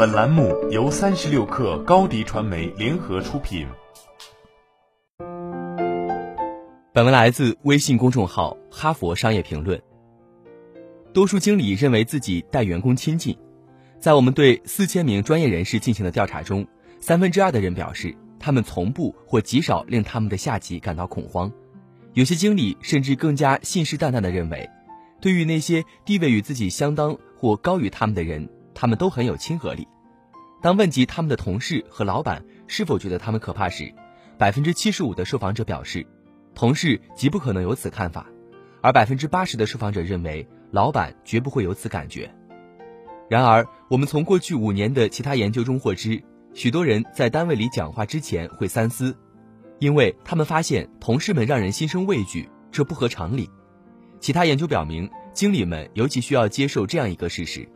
本栏目由三十六氪高低传媒联合出品。本文来自微信公众号《哈佛商业评论》。多数经理认为自己待员工亲近，在我们对四千名专业人士进行的调查中，三分之二的人表示，他们从不或极少令他们的下级感到恐慌。有些经理甚至更加信誓旦旦地认为，对于那些地位与自己相当或高于他们的人，他们都很有亲和力。当问及他们的同事和老板是否觉得他们可怕时，百分之七十五的受访者表示，同事极不可能有此看法，而百分之八十的受访者认为，老板绝不会有此感觉。然而，我们从过去五年的其他研究中获知，许多人在单位里讲话之前会三思。因为他们发现同事们让人心生畏惧，这不合常理。其他研究表明，经理们尤其需要接受这样一个事实：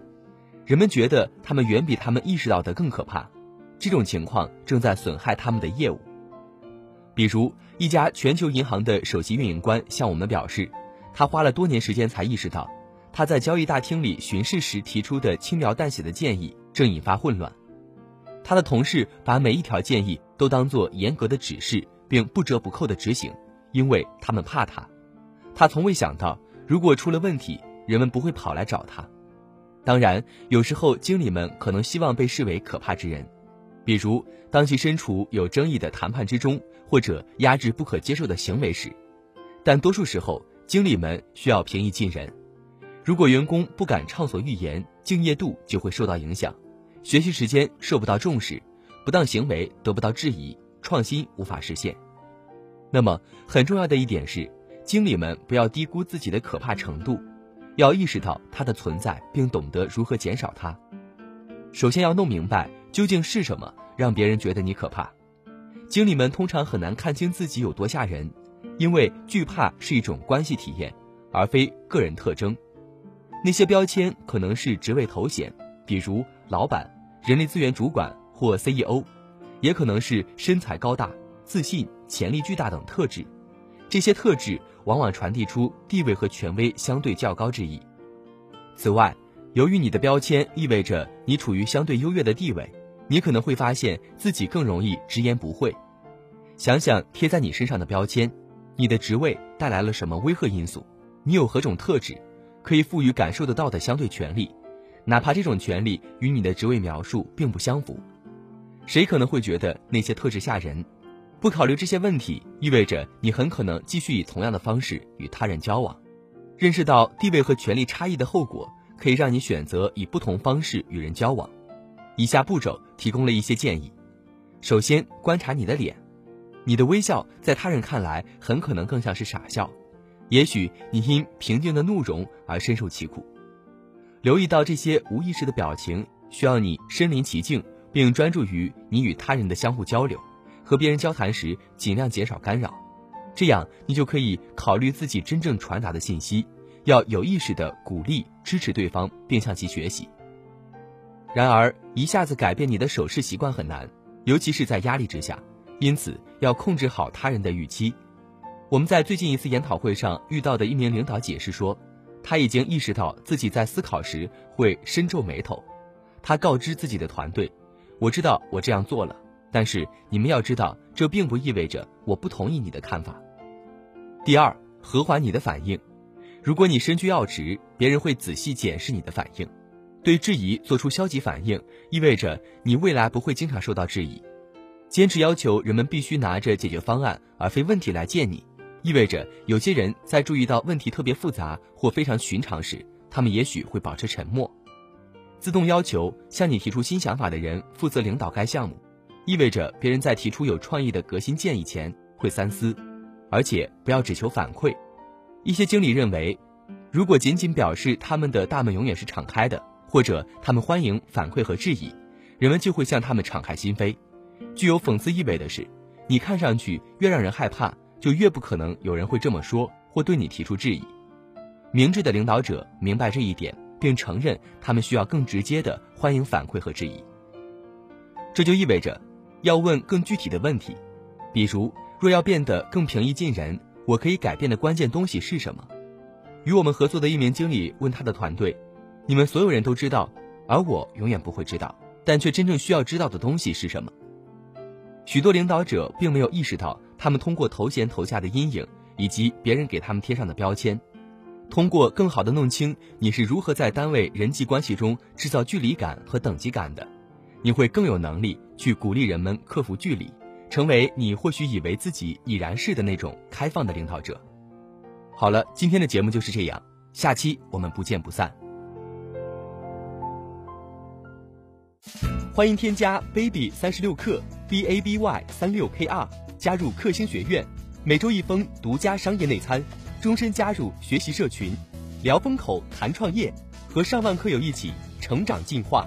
人们觉得他们远比他们意识到的更可怕。这种情况正在损害他们的业务。比如，一家全球银行的首席运营官向我们表示，他花了多年时间才意识到，他在交易大厅里巡视时提出的轻描淡写的建议正引发混乱。他的同事把每一条建议都当作严格的指示。并不折不扣地执行，因为他们怕他。他从未想到，如果出了问题，人们不会跑来找他。当然，有时候经理们可能希望被视为可怕之人，比如当其身处有争议的谈判之中，或者压制不可接受的行为时。但多数时候，经理们需要平易近人。如果员工不敢畅所欲言，敬业度就会受到影响，学习时间受不到重视，不当行为得不到质疑，创新无法实现。那么，很重要的一点是，经理们不要低估自己的可怕程度，要意识到它的存在，并懂得如何减少它。首先要弄明白究竟是什么让别人觉得你可怕。经理们通常很难看清自己有多吓人，因为惧怕是一种关系体验，而非个人特征。那些标签可能是职位头衔，比如老板、人力资源主管或 CEO，也可能是身材高大。自信、潜力巨大等特质，这些特质往往传递出地位和权威相对较高之意。此外，由于你的标签意味着你处于相对优越的地位，你可能会发现自己更容易直言不讳。想想贴在你身上的标签，你的职位带来了什么威吓因素？你有何种特质，可以赋予感受得到的相对权利，哪怕这种权利与你的职位描述并不相符？谁可能会觉得那些特质吓人？不考虑这些问题，意味着你很可能继续以同样的方式与他人交往。认识到地位和权力差异的后果，可以让你选择以不同方式与人交往。以下步骤提供了一些建议：首先，观察你的脸，你的微笑在他人看来很可能更像是傻笑，也许你因平静的怒容而深受其苦。留意到这些无意识的表情，需要你身临其境，并专注于你与他人的相互交流。和别人交谈时，尽量减少干扰，这样你就可以考虑自己真正传达的信息，要有意识地鼓励、支持对方，并向其学习。然而，一下子改变你的手势习惯很难，尤其是在压力之下，因此要控制好他人的预期。我们在最近一次研讨会上遇到的一名领导解释说，他已经意识到自己在思考时会深皱眉头，他告知自己的团队：“我知道我这样做了。”但是你们要知道，这并不意味着我不同意你的看法。第二，和缓你的反应。如果你身居要职，别人会仔细检视你的反应。对质疑做出消极反应，意味着你未来不会经常受到质疑。坚持要求人们必须拿着解决方案而非问题来见你，意味着有些人在注意到问题特别复杂或非常寻常时，他们也许会保持沉默。自动要求向你提出新想法的人负责领导该项目。意味着别人在提出有创意的革新建议前会三思，而且不要只求反馈。一些经理认为，如果仅仅表示他们的大门永远是敞开的，或者他们欢迎反馈和质疑，人们就会向他们敞开心扉。具有讽刺意味的是，你看上去越让人害怕，就越不可能有人会这么说或对你提出质疑。明智的领导者明白这一点，并承认他们需要更直接的欢迎反馈和质疑。这就意味着。要问更具体的问题，比如，若要变得更平易近人，我可以改变的关键东西是什么？与我们合作的一名经理问他的团队：“你们所有人都知道，而我永远不会知道，但却真正需要知道的东西是什么？许多领导者并没有意识到，他们通过头衔投下的阴影，以及别人给他们贴上的标签，通过更好的弄清你是如何在单位人际关系中制造距离感和等级感的，你会更有能力去鼓励人们克服距离，成为你或许以为自己已然是的那种开放的领导者。好了，今天的节目就是这样，下期我们不见不散。欢迎添加 baby 三十六课 b a b y 三六 k r 加入克星学院，每周一封独家商业内参，终身加入学习社群，聊风口谈创业，和上万课友一起成长进化。